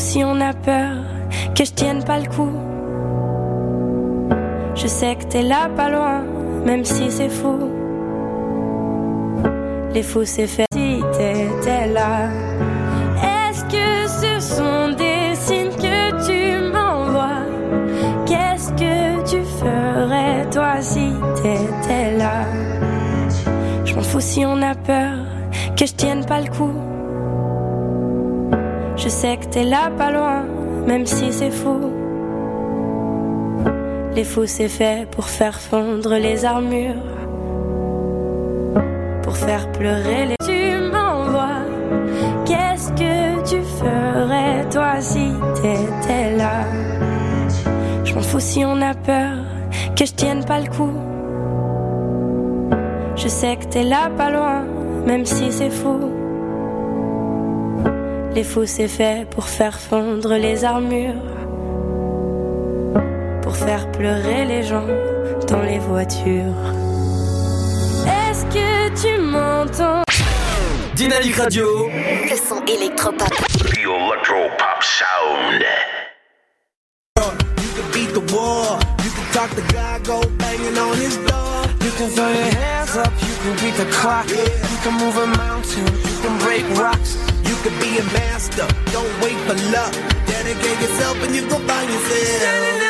si on a peur que je tienne pas le coup. Je sais que t'es là pas loin, même si c'est fou. Les fous c'est fait si t'étais là. Est-ce que ce sont des signes que tu m'envoies? Qu'est-ce que tu ferais toi si t'étais là? Je m'en fous si on a peur que je tienne pas le coup. Je sais t'es là pas loin, même si c'est fou. Les fous c'est fait pour faire fondre les armures pour faire pleurer les. Tu m'envoies. Qu'est-ce que tu ferais toi si t'étais là? Je m'en fous si on a peur que je tienne pas le coup. Je sais que t'es là pas loin, même si c'est fou. Les fous c'est fait pour faire fondre les armures, pour faire pleurer les gens dans les voitures. Est-ce que tu m'entends? Dynamique Radio. Le son électropop. The electropop sound. You can beat the war. You can talk to God, go banging on his door. You can throw your hands up, you can beat the clock. You can move a mountain, you can break rocks. You can be a master. Don't wait for luck. Dedicate yourself and you go find yourself.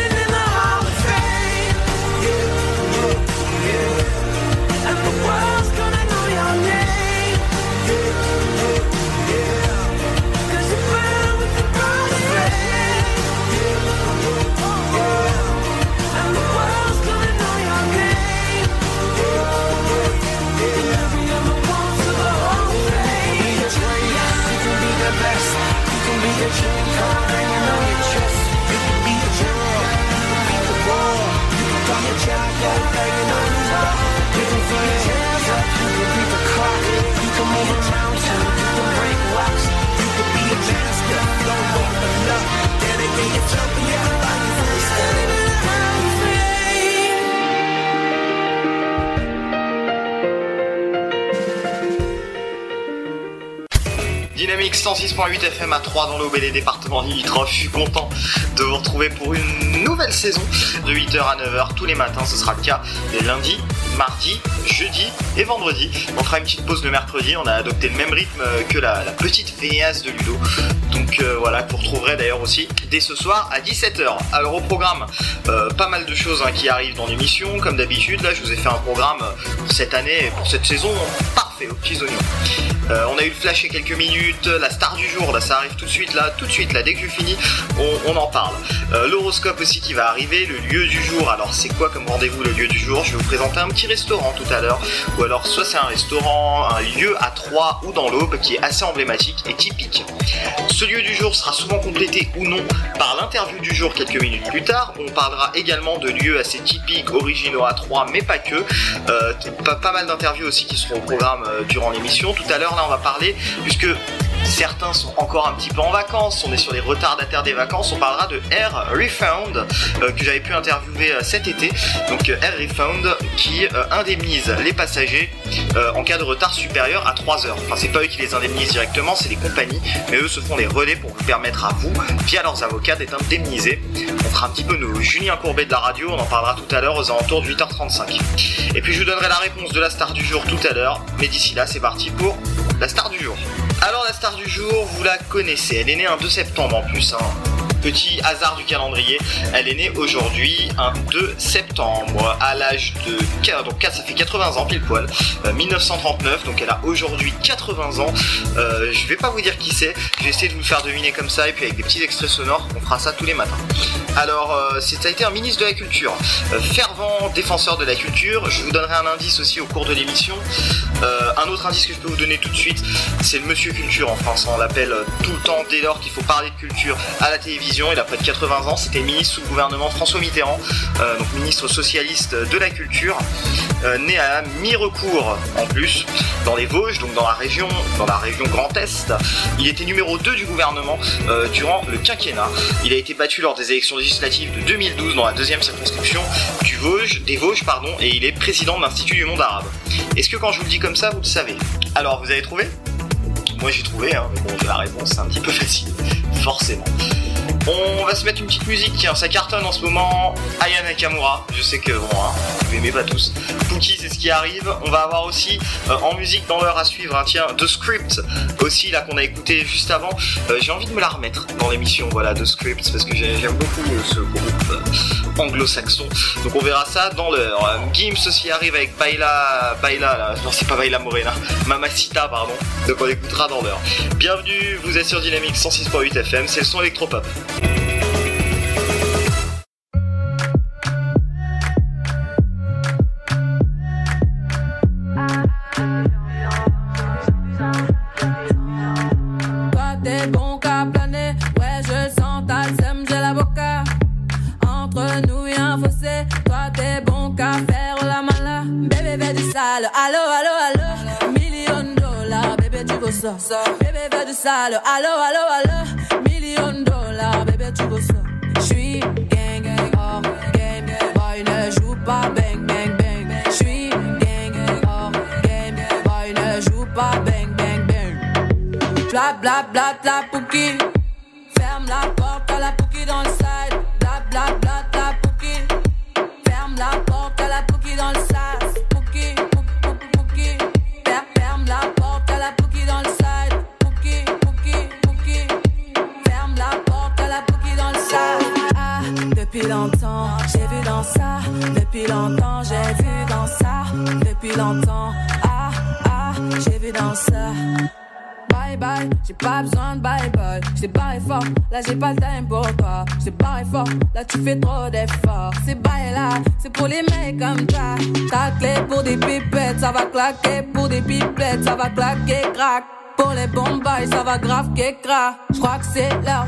106.8 FM à 3 dans l'Aube et les départements. Je suis content de vous retrouver pour une nouvelle saison de 8h à 9h tous les matins. Ce sera le cas les lundis, mardi, jeudi et vendredi. On fera une petite pause le mercredi. On a adopté le même rythme que la, petite Véas de Ludo. Donc euh, voilà, que vous retrouverez d'ailleurs aussi dès ce soir à 17h. Alors au programme, euh, pas mal de choses hein, qui arrivent dans l'émission. Comme d'habitude, là je vous ai fait un programme euh, cette année et pour cette saison parfait aux petits oignons. On a eu le flash a quelques minutes, la star du jour, là ça arrive tout de suite, là, tout de suite, là, dès que je finis, on, en parle. Euh, L'horoscope aussi qui va arriver, le lieu du jour, alors c'est quoi comme rendez-vous le lieu du jour? Je vais vous présenter un petit restaurant tout à l'heure, ou alors soit c'est un restaurant, un lieu à Troyes ou dans l'Aube qui est assez emblématique et typique. Ce lieu du jour sera souvent complété ou non par l'interview du jour quelques minutes plus tard. On parlera également de lieux assez typiques, originaux à Troyes, mais pas que. Euh, pas, pas mal d'interviews aussi qui seront au programme euh, durant l'émission. Tout à l'heure, là, on va parler, puisque certains sont encore un petit peu en vacances, on est sur les retardataires des vacances, on parlera de Air Refound, euh, que j'avais pu interviewer euh, cet été. Donc euh, Air Refound qui indemnise les passagers en cas de retard supérieur à 3 heures. Enfin, c'est pas eux qui les indemnisent directement, c'est les compagnies, mais eux se font les relais pour vous permettre à vous, via leurs avocats, d'être indemnisés. On fera un petit peu nos Julien Courbet de la radio, on en parlera tout à l'heure aux alentours de 8h35. Et puis je vous donnerai la réponse de la star du jour tout à l'heure, mais d'ici là, c'est parti pour la star du jour. Alors la star du jour, vous la connaissez, elle est née un 2 septembre en plus. Hein. Petit hasard du calendrier, elle est née aujourd'hui un 2 septembre à l'âge de donc 4, ça fait 80 ans pile poil, euh, 1939, donc elle a aujourd'hui 80 ans. Euh, je vais pas vous dire qui c'est, je vais essayer de vous faire deviner comme ça et puis avec des petits extraits sonores, on fera ça tous les matins. Alors euh, ça a été un ministre de la culture, euh, fervent défenseur de la culture. Je vous donnerai un indice aussi au cours de l'émission. Euh, un autre indice que je peux vous donner tout de suite, c'est le Monsieur Culture en France. On l'appelle euh, tout le temps dès lors qu'il faut parler de culture à la télévision. Il a près de 80 ans. C'était ministre sous le gouvernement François Mitterrand, euh, donc ministre socialiste de la culture, euh, né à mi-recours en plus dans les Vosges, donc dans la région, dans la région Grand Est. Il était numéro 2 du gouvernement euh, durant le quinquennat. Il a été battu lors des élections législatives de 2012 dans la deuxième circonscription du Vosges, des Vosges, pardon, et il est président de l'Institut du monde arabe. Est-ce que quand je vous le dis comme ça, vous le savez? Alors, vous avez trouvé? Moi j'ai trouvé, hein, mais bon, la réponse c'est un petit peu facile, forcément. On va se mettre une petite musique, tiens, ça cartonne en ce moment. Aya Nakamura, je sais que bon, hein, vous aimez pas tous. Pookie, c'est ce qui arrive. On va avoir aussi euh, en musique dans l'heure à suivre, hein, tiens, The Script, aussi là qu'on a écouté juste avant. Euh, J'ai envie de me la remettre dans l'émission, voilà, The Script, parce que j'ai- j'aime beaucoup euh, ce groupe anglo-saxon. Donc on verra ça dans l'heure. Gims aussi arrive avec Baila, Baila, là. non c'est pas Baila Morena, Mamacita, pardon. Donc on écoutera dans l'heure. Bienvenue, vous êtes sur Dynamique 106.8 FM, c'est le son électropop. Toi t'es bon qu'à planer, ouais je sens ta sème, j'ai l'avocat. Entre nous y a un fossé, toi t'es bon qu'à faire la mala. Bébé fais du sale, allo allo allo. Bla bla bla claquer. Pour des pipettes, ça va claquer, crack. Pour les bombes, ça va grave qu'écra. J'crois que c'est leur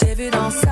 j'ai vu dans ça.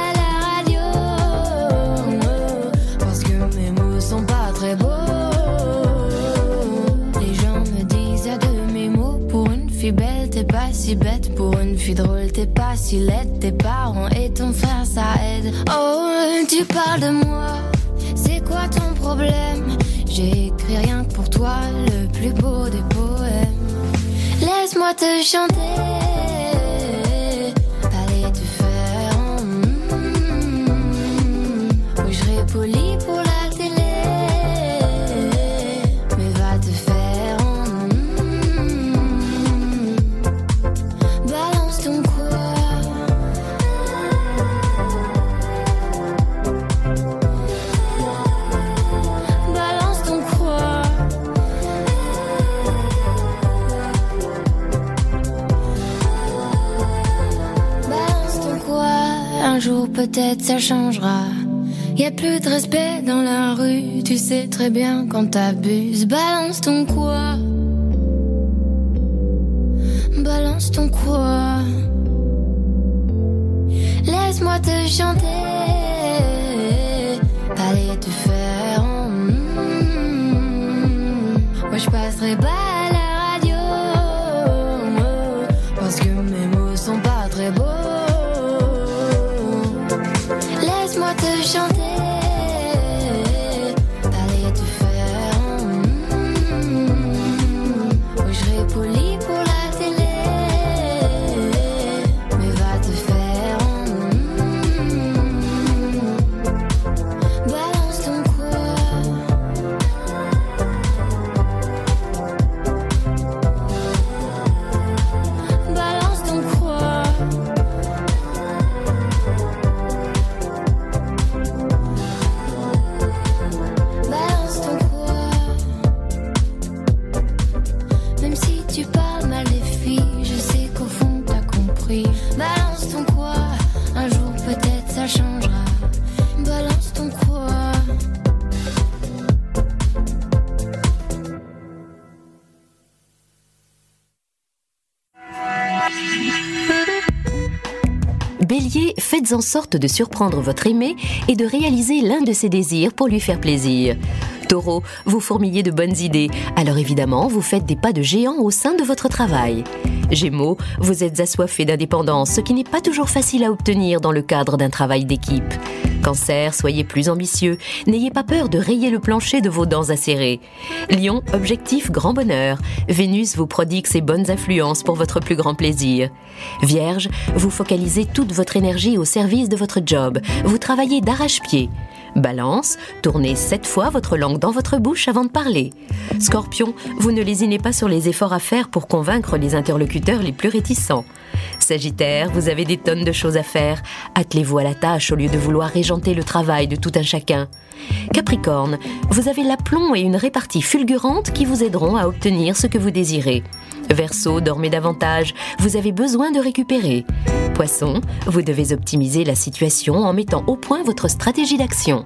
si bête. Pour une fille drôle, t'es pas si laide. Tes parents et ton frère, ça aide. Oh, tu parles de moi, c'est quoi ton problème? J'ai écrit rien que pour toi, le plus beau des poèmes. Laisse-moi te chanter. Peut-être ça changera. Y a plus de respect dans la rue, tu sais très bien quand t'abuses. Balance ton quoi? Balance ton quoi? Laisse-moi te chanter. Allez te faire. mm, Moi je passerai pas en sorte de surprendre votre aimé et de réaliser l'un de ses désirs pour lui faire plaisir. Taureau, vous fourmillez de bonnes idées, alors évidemment, vous faites des pas de géant au sein de votre travail. Gémeaux, vous êtes assoiffé d'indépendance, ce qui n'est pas toujours facile à obtenir dans le cadre d'un travail d'équipe. Cancer, soyez plus ambitieux, n'ayez pas peur de rayer le plancher de vos dents acérées. Lion, objectif grand bonheur, Vénus vous prodigue ses bonnes influences pour votre plus grand plaisir. Vierge, vous focalisez toute votre énergie au service de votre job, vous travaillez d'arrache-pied. Balance, tournez sept fois votre langue dans votre bouche avant de parler. Scorpion, vous ne lésinez pas sur les efforts à faire pour convaincre les interlocuteurs les plus réticents. Sagittaire, vous avez des tonnes de choses à faire. Attelez-vous à la tâche au lieu de vouloir régenter le travail de tout un chacun. Capricorne, vous avez l'aplomb et une répartie fulgurante qui vous aideront à obtenir ce que vous désirez. Verseau, dormez davantage, vous avez besoin de récupérer. Poisson, vous devez optimiser la situation en mettant au point votre stratégie d'action.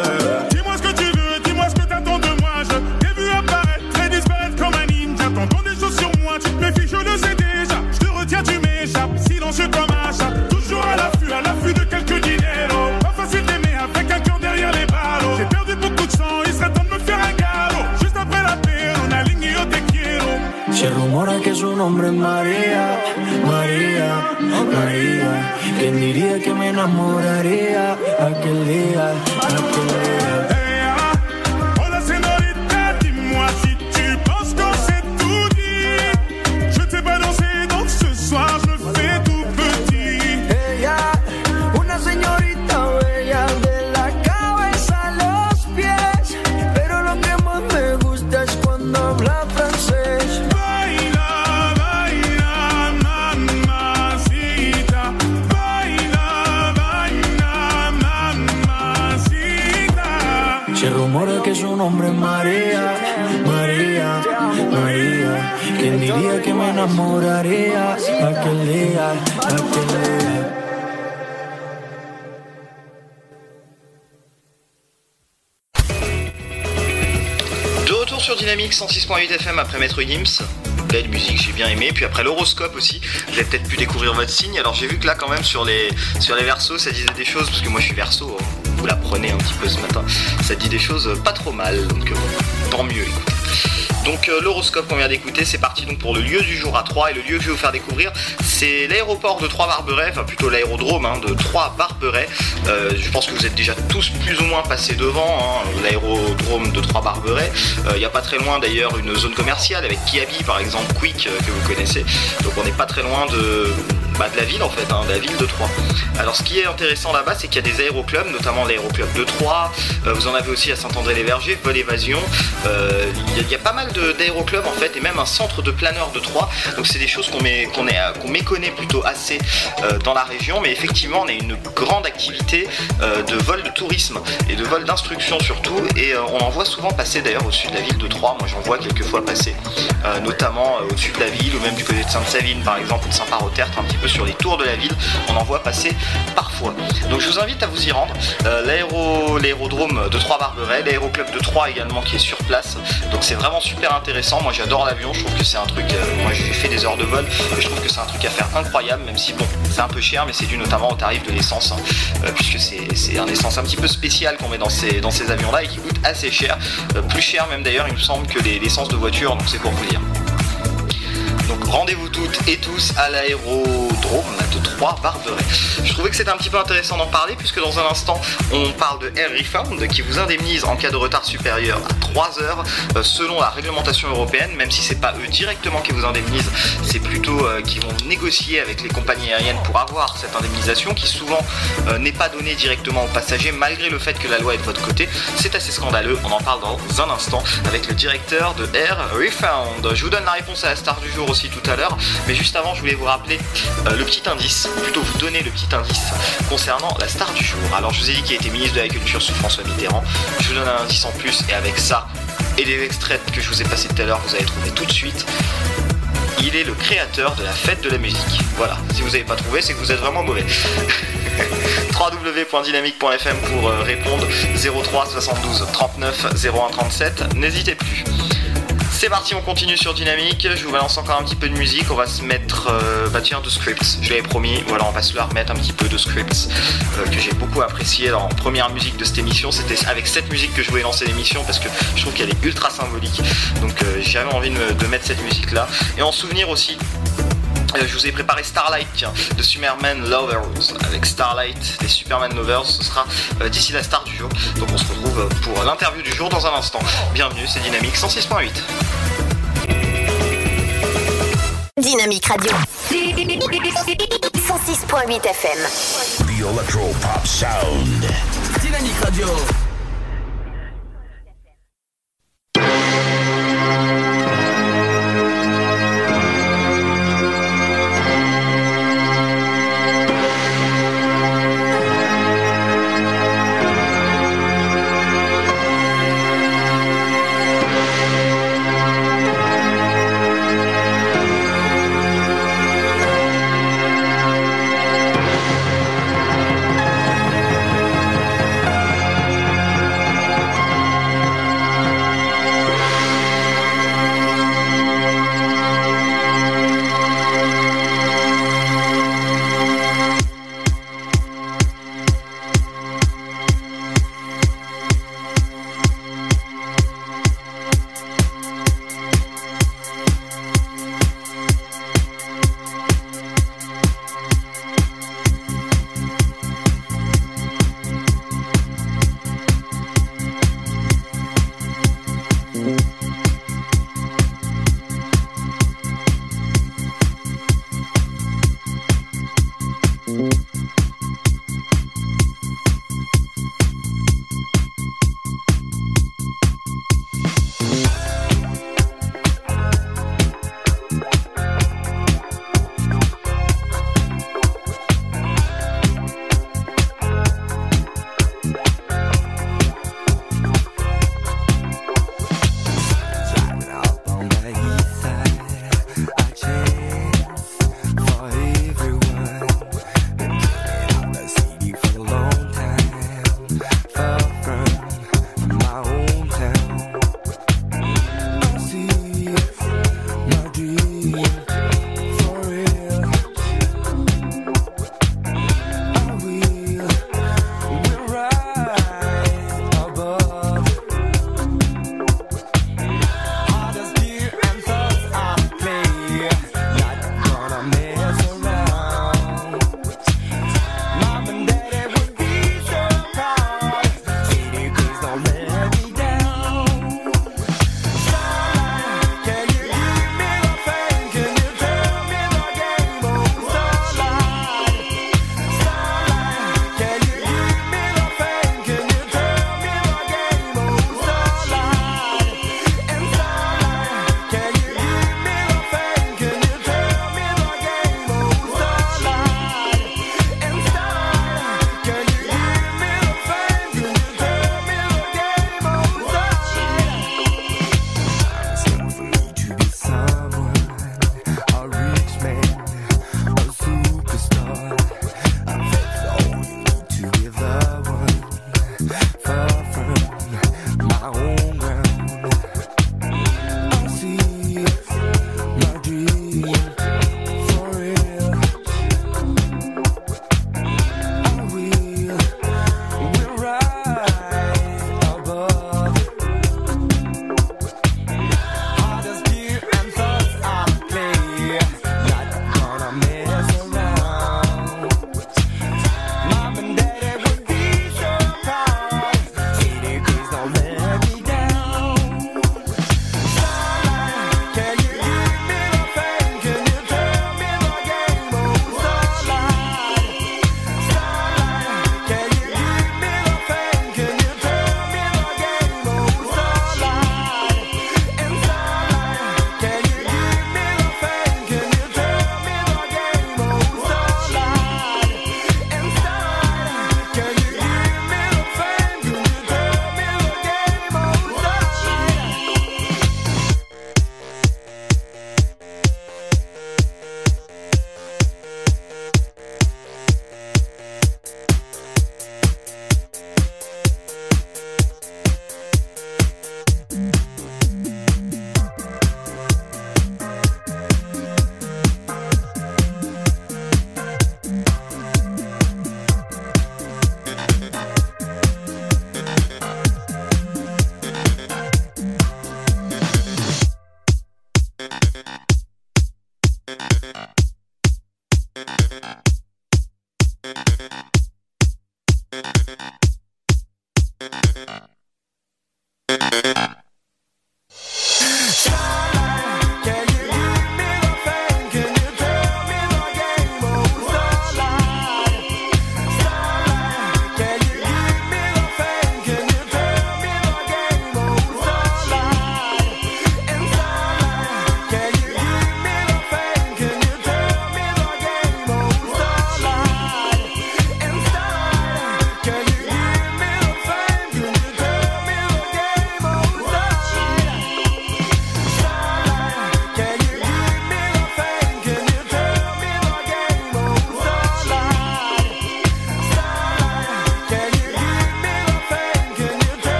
Nombre es María, María, María. ¿Quién diría que me enamoraría aquel día, aquel día? De retour sur Dynamique 106.8 FM après Maître Gims. Belle musique, j'ai bien aimé. Puis après l'horoscope aussi, vous avez peut-être pu découvrir votre signe. Alors j'ai vu que là quand même sur les sur les versos, ça disait des choses parce que moi je suis verso. Vous l'apprenez un petit peu ce matin. Ça dit des choses pas trop mal, donc euh, tant mieux. Écoutez. Donc euh, l'horoscope qu'on vient d'écouter, c'est parti donc pour le lieu du jour à 3 et le lieu que je vais vous faire découvrir, c'est l'aéroport de Trois-Barberet, enfin plutôt l'aérodrome hein, de Trois-Barberet. Euh, je pense que vous êtes déjà tous plus ou moins passés devant hein, l'aérodrome de Trois-Barberet. Euh, Il n'y a pas très loin d'ailleurs une zone commerciale avec Kiabi par exemple, Quick que vous connaissez. Donc on n'est pas très loin de, de la ville en fait, hein, de la ville de Troyes. Alors ce qui est intéressant là-bas, c'est qu'il y a des aéroclubs, notamment l'aéroclub de Troyes. Euh, vous en avez aussi à Saint-André-les-Vergers, Vol Évasion. Euh, Il y, a- pas mal d'aéroclubs en fait, et même un centre de planeurs de Troyes. Donc c'est des choses qu'on met- qu'on méconnaît plutôt assez euh, dans la région, mais effectivement on a une grande activité de vol de tourisme et de vol d'instruction surtout, et on en voit souvent passer d'ailleurs au-dessus de la ville de Troyes. Moi j'en vois quelques fois passer, notamment au-dessus de la ville ou même du côté de Sainte-Savine par exemple ou de Saint-Parot-Tertre, un petit peu sur les tours de la ville, on en voit passer parfois. Donc je vous invite à vous y rendre. Euh, l'aéro- L'aérodrome de Troyes-Barberet, l'aéroclub de Troyes également qui est sur place. Donc c'est vraiment super intéressant. Moi j'adore l'avion, je trouve que c'est un truc. euh, moi j'ai fait des heures de vol et je trouve que c'est un truc à faire incroyable, même si bon, c'est un peu cher, mais c'est dû notamment au tarif de l'essence, hein, euh, puisque c'est un essence un petit peu spécial qu'on met dans ces, dans ces avions-là et qui coûte assez cher. Euh, plus cher même d'ailleurs, il me semble, que les- l'essence de voiture, donc c'est pour vous dire. Toutes et tous à l'aérodrome de Troyes-Barberet. Je trouvais que c'était un petit peu intéressant d'en parler puisque dans un instant on parle de Air Refund qui vous indemnise en cas de retard supérieur à 3 heures euh, selon la réglementation européenne, même si c'est pas eux directement qui vous indemnisent, c'est plutôt euh, qui vont négocier avec les compagnies aériennes pour avoir cette indemnisation qui souvent euh, n'est pas donnée directement aux passagers malgré le fait que la loi est de votre côté. C'est assez scandaleux, on en parle dans un instant avec le directeur de Air Refund. Je vous donne la réponse à la star du jour aussi tout à l'heure, mais juste avant je voulais vous rappeler euh, le petit indice, plutôt vous donner le petit indice concernant la star du jour. Alors je vous ai dit qu'il était ministre de la Culture sous François Mitterrand, je vous donne un indice en plus et avec ça et les extraits que je vous ai passés tout à l'heure, vous allez trouver tout de suite. Il est le créateur de la fête de la musique. Voilà, si vous n'avez pas trouvé, c'est que vous êtes vraiment mauvais. www.dynamique.fm pour euh, répondre 03 72 39 01 37. N'hésitez plus. C'est parti, on continue sur Dynamique. Je vous balance encore un petit peu de musique. On va se mettre, euh, bah tiens, de scripts. Je l'avais promis. Voilà, on va se la remettre un petit peu de scripts euh, que j'ai beaucoup apprécié. Alors, en première musique de cette émission, c'était avec cette musique que je voulais lancer l'émission parce que je trouve qu'elle est ultra symbolique. Donc, euh, j'avais envie de, me- de mettre cette musique là. Et en souvenir aussi, euh, je vous ai préparé Starlight tiens, de Superman Lovers avec Starlight des Superman Lovers. Ce sera euh, d'ici la star du jour. Donc on se retrouve euh, pour l'interview du jour dans un instant. Bienvenue, c'est Dynamique 106.8. Dynamique Radio. 106.8 FM. The Electro Pop Sound. Dynamique Radio.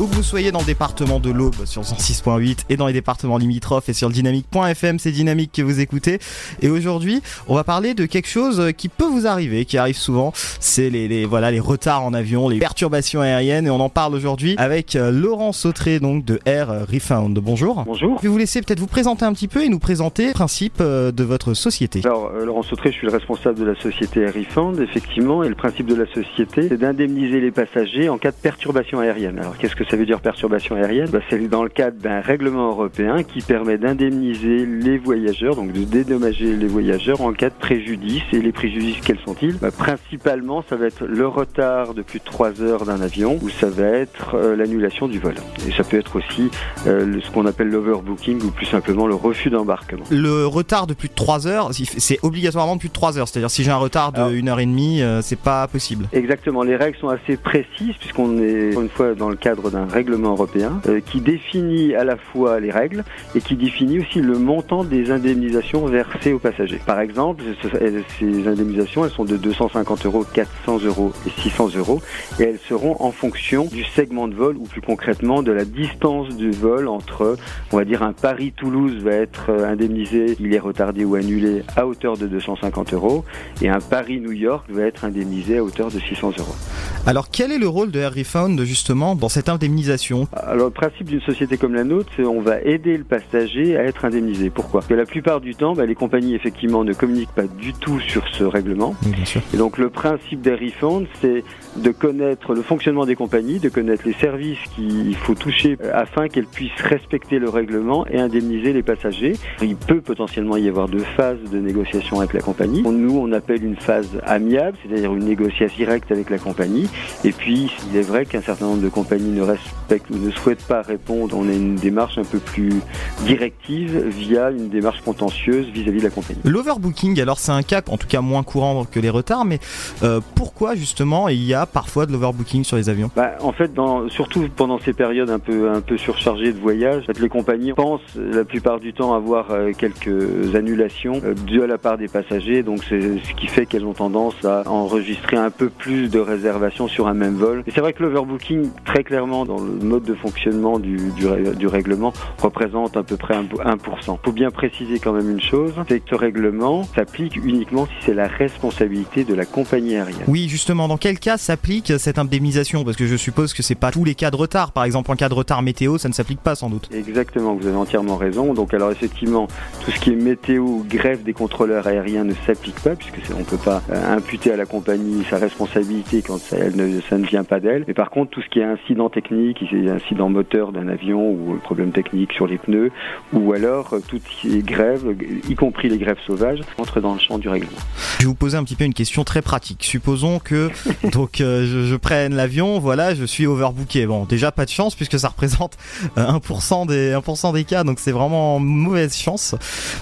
Où que vous soyez dans le département de l'Aube sur 106.8 et dans les départements limitrophes et sur le dynamique.fm, c'est Dynamique que vous écoutez. Et aujourd'hui, on va parler de quelque chose qui peut vous arriver, qui arrive souvent. C'est les, les- voilà les retards en avion, les perturbations aériennes. Et on en parle aujourd'hui avec euh, Laurent Sautré donc de Air Refound. Bonjour. Bonjour. Je vais vous laisser peut-être vous présenter un petit peu et nous présenter le principe euh, de votre société. Alors, euh, Laurent Sautré, je suis le responsable de la société Air Refund, effectivement, et le principe de la société, c'est d'indemniser les passagers en cas de perturbation aérienne. Alors, qu'est-ce que ça veut dire perturbation aérienne bah, C'est dans le cadre d'un règlement européen qui permet d'indemniser les voyageurs, donc de dédommager les voyageurs en cas de préjudice. Et les préjudices, quels sont-ils? Bah, Principalement, ça va être le retard de plus de 3 heures d'un avion, ou ça va être euh, l'annulation du vol. Et ça peut être aussi euh, ce qu'on appelle l'overbooking, ou plus simplement le refus d'embarquement. Le retard de plus de 3 heures, c'est obligatoirement de plus de 3 heures. C'est-à-dire si j'ai un retard de 1 heure et demie, euh, c'est pas possible. Exactement, les règles sont assez précises puisqu'on est une fois dans le cadre d'un règlement européen euh, qui définit à la fois les règles et qui définit aussi le montant des indemnisations versées aux passagers. Par exemple, elles- ces indemnisations, elles sont de 250 euros, 400 euros et 600 euros et elles seront en fonction du segment de vol ou plus concrètement de la distance du vol entre, on va dire, un Paris-Toulouse va être euh, indemnisé, il est retardé ou annulé à hauteur de 250 euros et un Paris-New York va être indemnisé à hauteur de 600 euros. Alors quel est le rôle de Air Refund justement dans cette indemnisation Alors le principe d'une société comme la nôtre, c'est on va aider le passager à être indemnisé. Pourquoi? Parce que la plupart du temps, bah, les compagnies effectivement ne communiquent pas du tout sur ce règlement. Et donc le principe des refunds, c'est de connaître le fonctionnement des compagnies, de connaître les services qu'il faut toucher afin qu'elles puissent respecter le règlement et indemniser les passagers. Il peut potentiellement y avoir deux phases de négociation avec la compagnie. Nous, on appelle une phase amiable, c'est-à-dire une négociation directe avec la compagnie. Et puis, il est vrai qu'un certain nombre de compagnies ne respectent ou ne souhaitent pas répondre. On a une démarche un peu plus directive via une démarche contentieuse vis-à-vis de la compagnie. L'overbooking, alors c'est un cas en tout cas moins courant que les retards, mais euh, pourquoi justement il y a parfois de l'overbooking sur les avions? Bah, en fait, dans, surtout pendant ces périodes un peu, un peu surchargées de fait, les compagnies pensent euh, la plupart du temps avoir euh, quelques annulations euh, dues à la part des passagers. Donc, c'est ce qui fait qu'elles ont tendance à enregistrer un peu plus de réservations sur un même vol. Et c'est vrai que l'overbooking, très clairement, dans le mode de fonctionnement du, du, règlement, représente à peu près 1%. Il faut bien préciser quand même une chose, c'est que ce règlement s'applique uniquement si c'est la responsabilité de la compagnie aérienne. Oui, justement, dans quel cas s'applique cette indemnisation Parce que je suppose que c'est pas tous les cas de retard. Par exemple, en cas de retard météo, ça ne s'applique pas sans doute. Exactement, vous avez entièrement raison. Donc alors effectivement, tout ce qui est météo ou grève des contrôleurs aériens ne s'applique pas puisque on ne peut pas euh, imputer à la compagnie sa responsabilité quand ça, elle ne, ça ne vient pas d'elle. Mais par contre, tout ce qui est incident technique, incident moteur d'un avion ou problème technique sur les pneus, ou alors euh, toutes ces grèves, y compris les grèves sauvages, entrent dans le champ du règlement. Je vais vous poser un petit peu une question très pratique. Supposons que donc euh, je, prenne l'avion, voilà, je suis overbooké. Bon, déjà pas de chance puisque ça représente euh, 1% des 1% des cas, donc c'est vraiment mauvaise chance.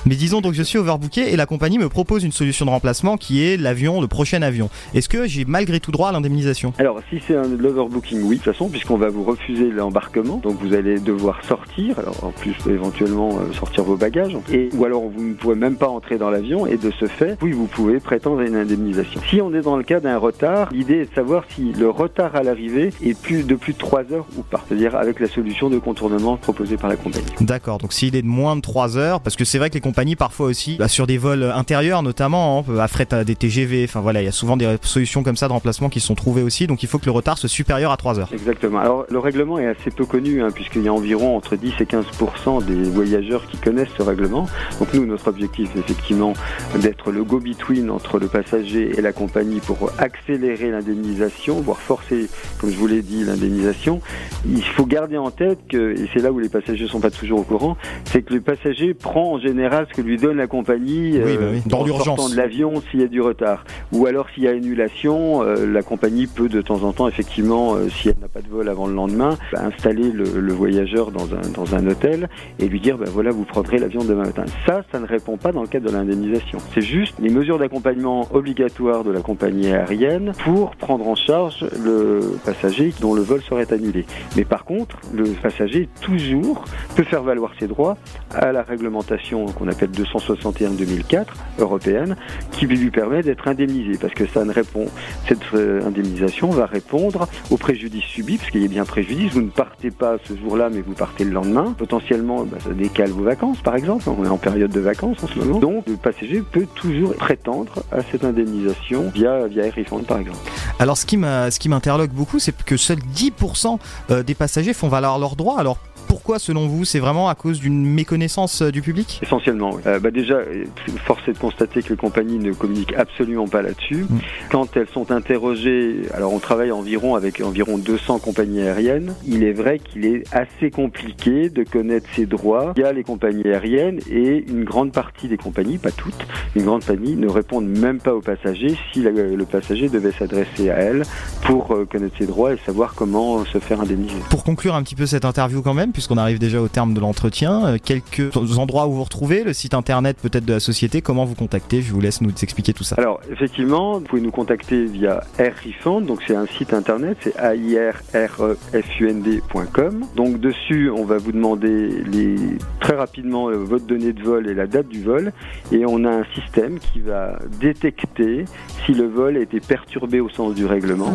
Mais disons donc je suis overbooké et la compagnie me propose une solution de remplacement qui est l'avion, le prochain avion. Est-ce que j'ai malgré tout droit à l'indemnisation? Alors, si c'est un l'overbooking, oui, de toute façon, puisqu'on va vous refuser l'embarquement, donc vous allez devoir sortir, en plus éventuellement euh, sortir vos bagages, et ou alors vous ne pouvez même pas entrer dans l'avion, et de ce fait, oui, vous pouvez prétendre à une indemnisation. Si on est dans le cas d'un retard, l'idée est de savoir si le retard à l'arrivée est plus de plus de 3 heures ou pas, c'est-à-dire avec la solution de contournement proposée par la compagnie. D'accord, donc s'il est de moins de 3 heures, parce que c'est vrai que les compagnies parfois aussi, bah, sur des vols intérieurs notamment, hein, à fret à des TGV, enfin voilà, il y a souvent des solutions comme ça de remplacement qui sont trouvées aussi, donc il faut que le retard soit supérieur à 3 heures. Exactement. Alors le règlement est assez peu connu hein, puisqu'il y a environ entre 10 et 15% des voyageurs qui connaissent ce règlement. Donc nous, notre objectif est effectivement d'être le go-between entre le passager et la compagnie pour accélérer l'indemnisation, voire forcer, comme je vous l'ai dit, l'indemnisation. Il faut garder en tête que, et c'est là où les passagers sont pas toujours au courant, c'est que le passager prend en général ce que lui donne la compagnie Oui, bah oui, dans en l'urgence. de l'avion s'il y a du retard. Ou alors s'il y a annulation, euh, la compagnie peut de temps en temps, effectivement, euh, si elle n'a pas de vol avant le lendemain, bah, installer le, le voyageur dans un, dans un hôtel et lui dire, bah, voilà, vous prendrez l'avion demain matin. Ça, ça ne répond pas dans le cadre de l'indemnisation. C'est juste les mesures d'accompagnement obligatoires de la compagnie aérienne pour prendre en charge le passager dont le vol serait annulé. Mais par contre, le passager toujours peut faire valoir ses droits à la réglementation qu'on appelle 261-2004 européenne, qui lui permet d'être indemnisé, parce que ça ne répond, cette euh, indemnisation va répondre au préjudice subi, parce qu'il y a bien préjudice. Vous ne partez pas ce jour-là, mais vous partez le lendemain. Potentiellement, bah, ça décale vos vacances, par exemple. On est en période de vacances en ce moment. Donc, le passager peut toujours prétendre à cette indemnisation via, via Air Refund, par exemple. Alors m'a- ce qui m'interloque beaucoup, c'est que seuls 10% euh, des passagers font valoir leurs droits. Alors pourquoi, selon vous, c'est vraiment à cause d'une méconnaissance euh, du public? Essentiellement, oui. Euh, bah déjà, euh, force est de constater que les compagnies ne communiquent absolument pas là-dessus. Quand elles sont interrogées, alors on travaille environ avec environ 200 compagnies aériennes, il est vrai qu'il est assez compliqué de connaître ses droits via les compagnies aériennes et une grande partie des compagnies, pas toutes, une grande partie ne répondent même pas aux passagers si la- le passager devait s'adresser à elles pour connaître ses droits et savoir comment se faire indemniser. Pour conclure un petit peu cette interview quand même, puisqu'on arrive déjà au terme de l'entretien, euh, quelques endroits où vous retrouvez, le site internet peut-être de la société, comment vous contacter? Je vous laisse nous expliquer tout ça. Alors, effectivement, vous pouvez nous contacter via Air Refund, donc c'est un site internet, c'est airrefund.com. Donc dessus, on va vous demander les, très rapidement euh, votre donnée de vol et la date du vol, et on a un système qui va détecter si le vol a été perturbé au sens du règlement.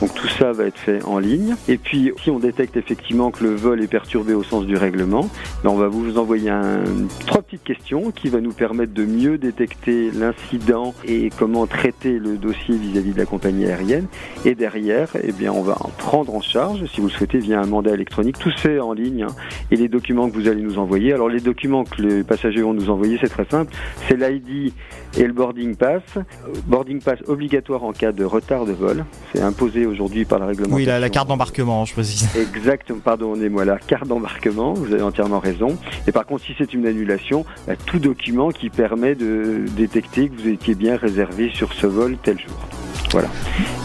Donc tout ça va être fait en ligne. Et puis, si on détecte effectivement que le vol est perturbé au sens du règlement, ben, on va vous envoyer un, trois petites questions qui va nous permettre de mieux détecter l'incident et comment traiter le dossier vis-à-vis de la compagnie aérienne. Et derrière, eh bien, on va en prendre en charge, si vous le souhaitez, via un mandat électronique. Tout fait en ligne. hein. Et les documents que vous allez nous envoyer. Alors, les documents que les passagers vont nous envoyer, c'est très simple. C'est l'ID et le boarding pass. Boarding pass obligatoire en cas de retard de vol. C'est imposé aujourd'hui par la réglementation. Oui, la, la carte d'embarquement, je précise. Exactement, pardonnez-moi, la carte vous avez entièrement raison. Et par contre, si c'est une annulation, bah, tout document qui permet de détecter que vous étiez bien réservé sur ce vol tel jour. Voilà.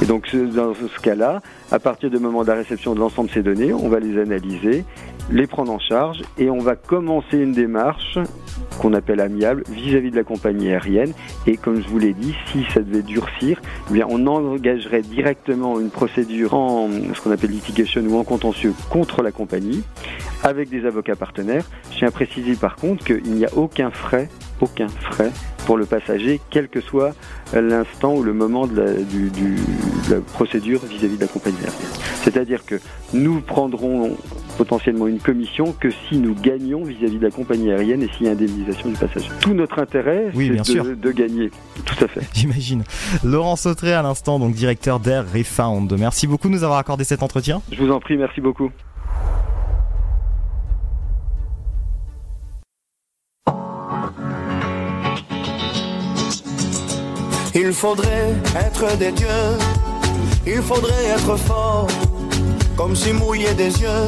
Et donc, dans ce cas-là, à partir du moment de la réception de l'ensemble de ces données, on va les analyser, les prendre en charge et on va commencer une démarche qu'on appelle amiable vis-à-vis de la compagnie aérienne. Et comme je vous l'ai dit, si ça devait durcir, eh bien, on engagerait directement une procédure en ce qu'on appelle litigation ou en contentieux contre la compagnie avec des avocats partenaires. Je tiens à préciser par contre qu'il n'y a aucun frais, aucun frais pour le passager, quel que soit l'instant ou le moment de la, procédure vis-à-vis de la compagnie aérienne. C'est-à-dire que nous prendrons potentiellement une commission que si nous gagnons vis-à-vis de la compagnie aérienne et s'il y a indemnisation du passager. Tout notre intérêt, Oui, bien c'est sûr. de, de gagner. Tout à fait. J'imagine. Laurent Sautré à l'instant, donc directeur d'Air Refund. Merci beaucoup de nous avoir accordé cet entretien. Je vous en prie, merci beaucoup. Il faudrait être des dieux, il faudrait être fort, comme si mouiller des yeux,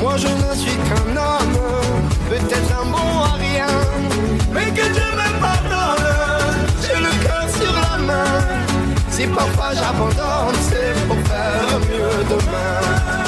Moi je ne suis qu'un homme, peut-être un bon à rien. Mais que Dieu me pardonne, j'ai le cœur sur la main. Si parfois j'abandonne, c'est pour faire mieux demain.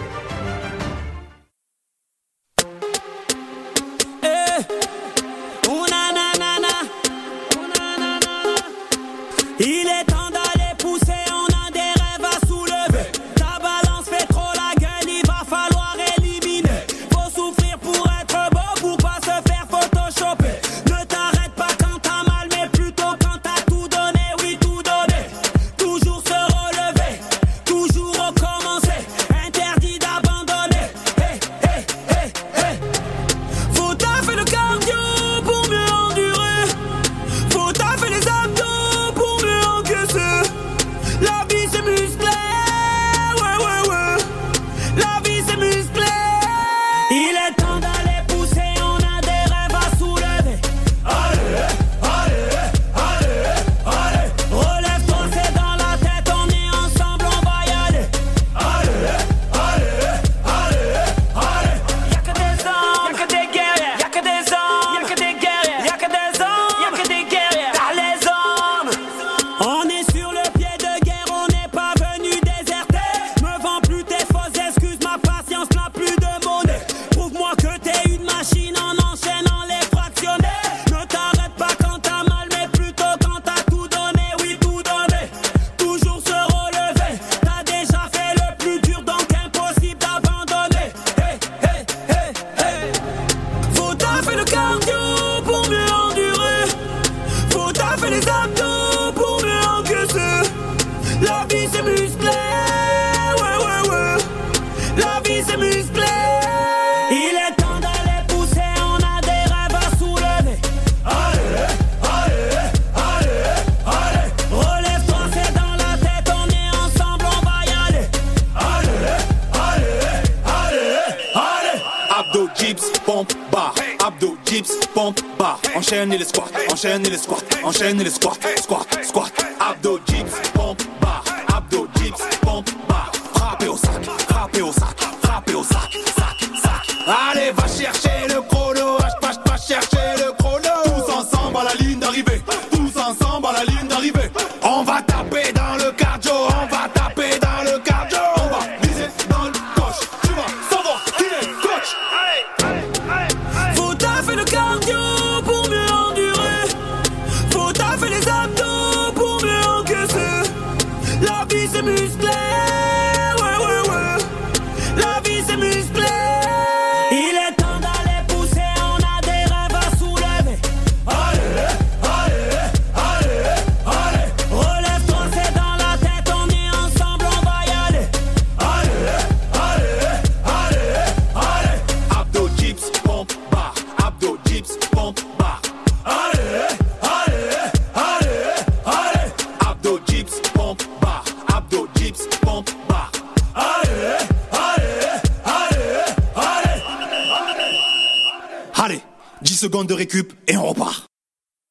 Secondes de récup et on repart.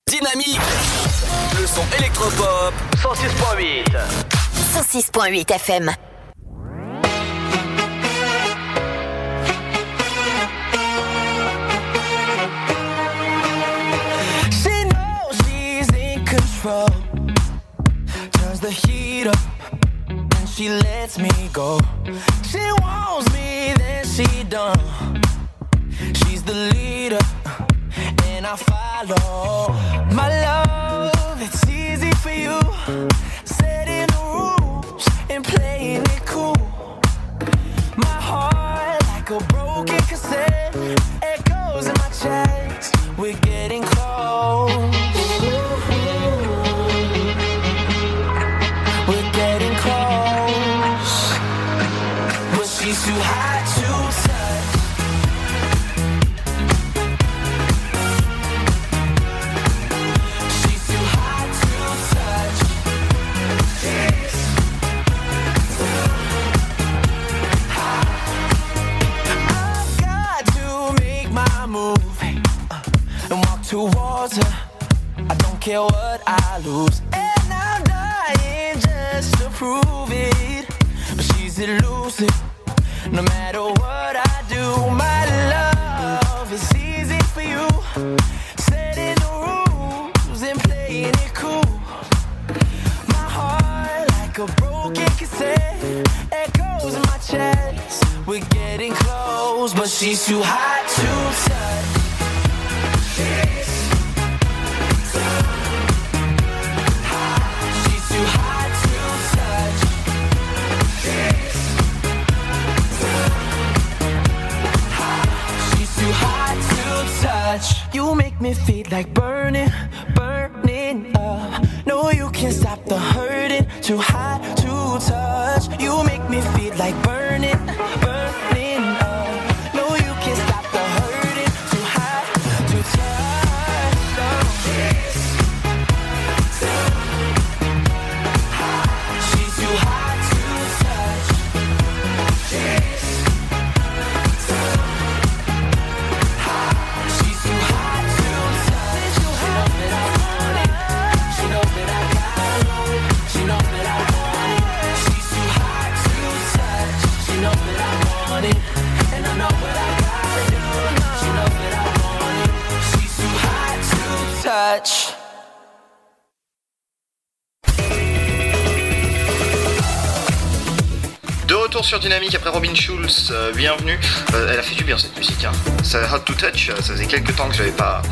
Dynamique Le son électropop 106.8 106.8 FM. She knows she's in control. Turns the heat up and she lets me go. She wants me, then she done. She's the leader and I follow. My love, it's easy for you. Setting the rules and playing it cool. My heart like a broken cassette echoes in my chest. We're getting close. Care what I lose, and I'm dying just to prove it. But she's elusive, no matter what I do. My love is easy for you, setting the rules and playing it cool. My heart like a broken cassette echoes in my chest. We're getting close, but she's too hot to touch. You make me feel like burning, burning up. No, you can't stop the hurting. Too hot to touch. You make me feel like burning, burning sur Dynamique après Robin Schulz, euh, bienvenue. Euh, elle a fait du bien cette musique. Hein. Ça, Hot to Touch, euh, ça faisait quelques temps que j'avais pas,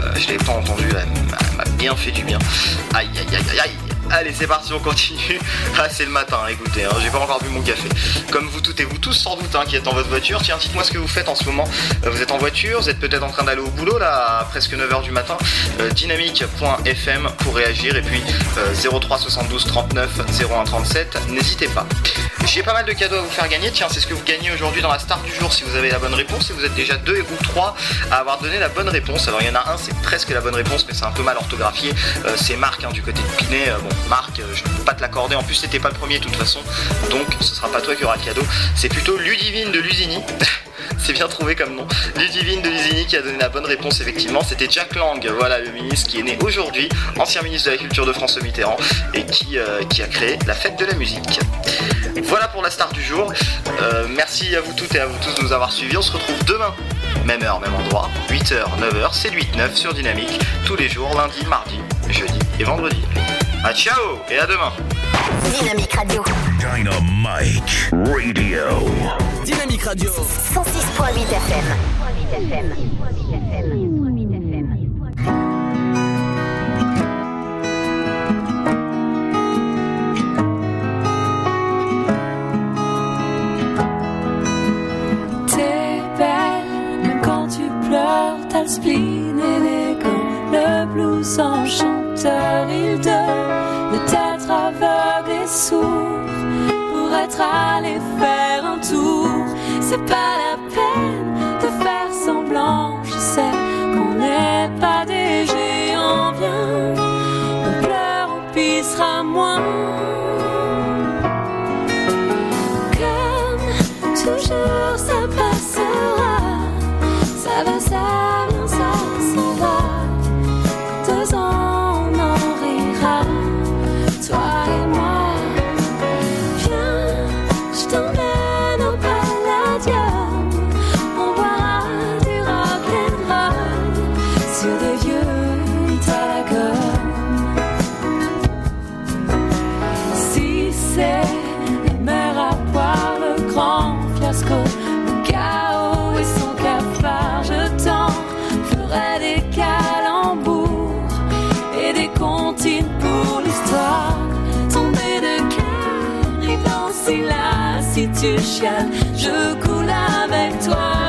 euh, je l'avais pas entendu. Elle m'a bien fait du bien. Aïe aïe aïe aïe aïe. Allez, c'est parti, on continue. Ah, c'est le matin, écoutez, hein, j'ai pas encore bu mon café. Comme vous toutes et vous tous, sans doute, hein, qui êtes dans votre voiture. Tiens, dites-moi ce que vous faites en ce moment. Euh, vous êtes en voiture, vous êtes peut-être en train d'aller au boulot, là, à presque 9h du matin. Euh, dynamique.fm pour réagir. Et puis, euh, 03 72 39 01 37, n'hésitez pas. J'ai pas mal de cadeaux à vous faire gagner. Tiens, c'est ce que vous gagnez aujourd'hui dans la star du jour si vous avez la bonne réponse. Et vous êtes déjà deux ou trois à avoir donné la bonne réponse. Alors, il y en a un, c'est presque la bonne réponse, mais c'est un peu mal orthographié. Euh, c'est Marc hein, du côté de Pinet. Bon, Marc, euh, je ne peux pas te l'accorder. En plus, c'était pas le premier de toute façon. Donc, ce sera pas toi qui aura le cadeau. C'est plutôt Ludivine de Lusini. c'est bien trouvé comme nom. Ludivine de Lusigny qui a donné la bonne réponse, effectivement. C'était Jack Lang, voilà, le ministre qui est né aujourd'hui, ancien ministre de la Culture de François Mitterrand, et qui, euh, a créé la fête de la musique. Voilà pour la star du jour. Euh, merci à vous toutes et à vous tous de nous avoir suivis. On se retrouve demain, même heure, même endroit, 8h, 9h, c'est le 8-9 sur Dynamique, tous les jours, lundi, mardi, jeudi et vendredi. A ciao et à demain. Dynamique Radio. Dynamite Radio. Dynamique Radio. 106.8 FM. T'es belle, même quand tu pleures, t'as le spleen élégant, le blues il devait être aveugle et sourd pour être allé faire un tour. C'est pas la peine de faire semblant, je sais qu'on n'est pas des géants, viens, on pleure, on pissera moins. Je coule avec toi,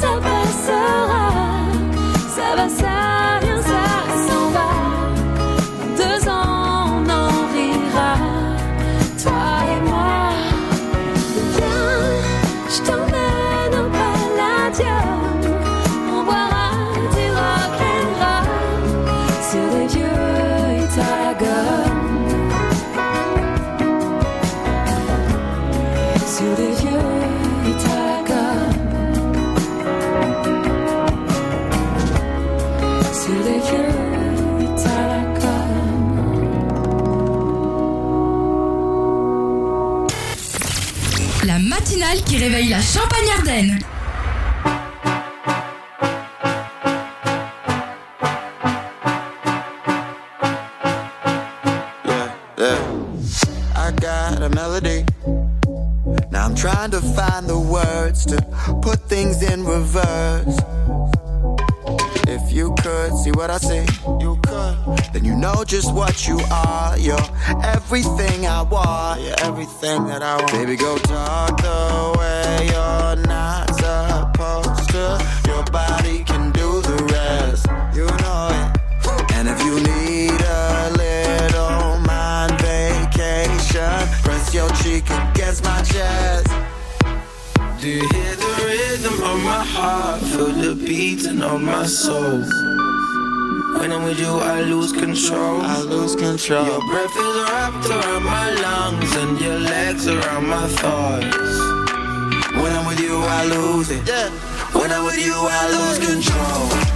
toujours ça la Champagne-Ardenne. Yeah. I got a melody. Now I'm trying to find the words to put things in reverse. If you could see what I see, you could. Then you know just what you are. You're everything I want. You're everything that I want. Baby, go talk the can guess my chest. Do you hear the rhythm of my heart? Feel the beating of my soul. When I'm with you, I lose control. I lose control. Your breath is wrapped around my lungs and your legs around my thighs. When I'm with you, I lose it. When I'm with you, I lose control.